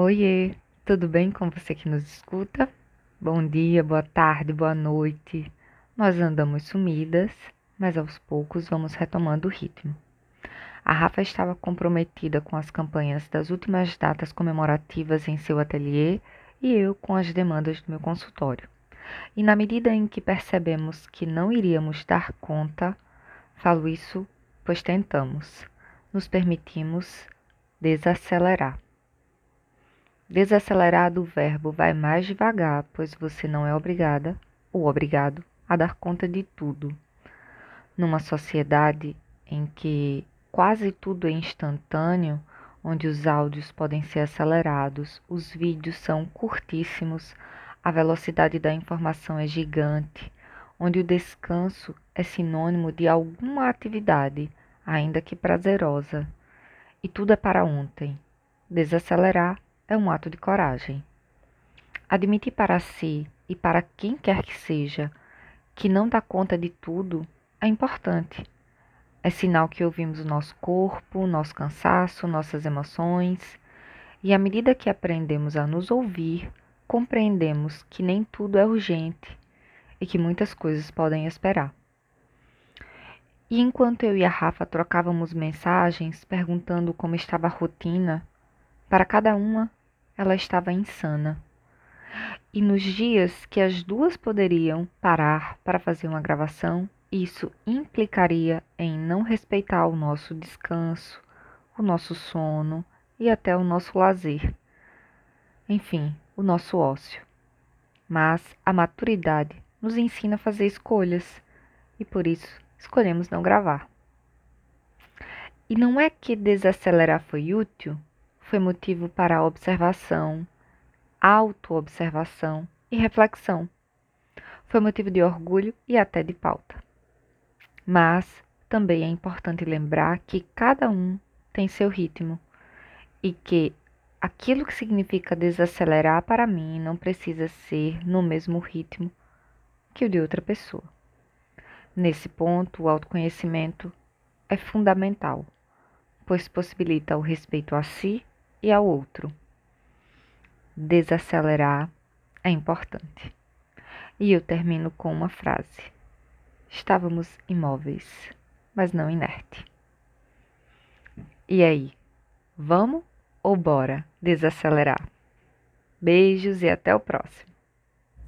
Oiê, tudo bem com você que nos escuta? Bom dia, boa tarde, boa noite. Nós andamos sumidas, mas aos poucos vamos retomando o ritmo. A Rafa estava comprometida com as campanhas das últimas datas comemorativas em seu ateliê e eu com as demandas do meu consultório. E na medida em que percebemos que não iríamos dar conta, falo isso pois tentamos, nos permitimos desacelerar. Desacelerar do verbo vai mais devagar, pois você não é obrigada ou obrigado a dar conta de tudo. Numa sociedade em que quase tudo é instantâneo, onde os áudios podem ser acelerados, os vídeos são curtíssimos, a velocidade da informação é gigante, onde o descanso é sinônimo de alguma atividade, ainda que prazerosa, e tudo é para ontem. Desacelerar é um ato de coragem. Admitir para si e para quem quer que seja que não dá conta de tudo é importante. É sinal que ouvimos o nosso corpo, nosso cansaço, nossas emoções, e à medida que aprendemos a nos ouvir, compreendemos que nem tudo é urgente e que muitas coisas podem esperar. E enquanto eu e a Rafa trocávamos mensagens perguntando como estava a rotina, para cada uma ela estava insana. E nos dias que as duas poderiam parar para fazer uma gravação, isso implicaria em não respeitar o nosso descanso, o nosso sono e até o nosso lazer. Enfim, o nosso ócio. Mas a maturidade nos ensina a fazer escolhas e por isso escolhemos não gravar. E não é que desacelerar foi útil, foi motivo para observação, autoobservação e reflexão. Foi motivo de orgulho e até de pauta. Mas também é importante lembrar que cada um tem seu ritmo e que aquilo que significa desacelerar para mim não precisa ser no mesmo ritmo que o de outra pessoa. Nesse ponto, o autoconhecimento é fundamental, pois possibilita o respeito a si e ao outro. Desacelerar é importante. E eu termino com uma frase. Estávamos imóveis, mas não inerte. E aí, vamos ou bora desacelerar? Beijos e até o próximo.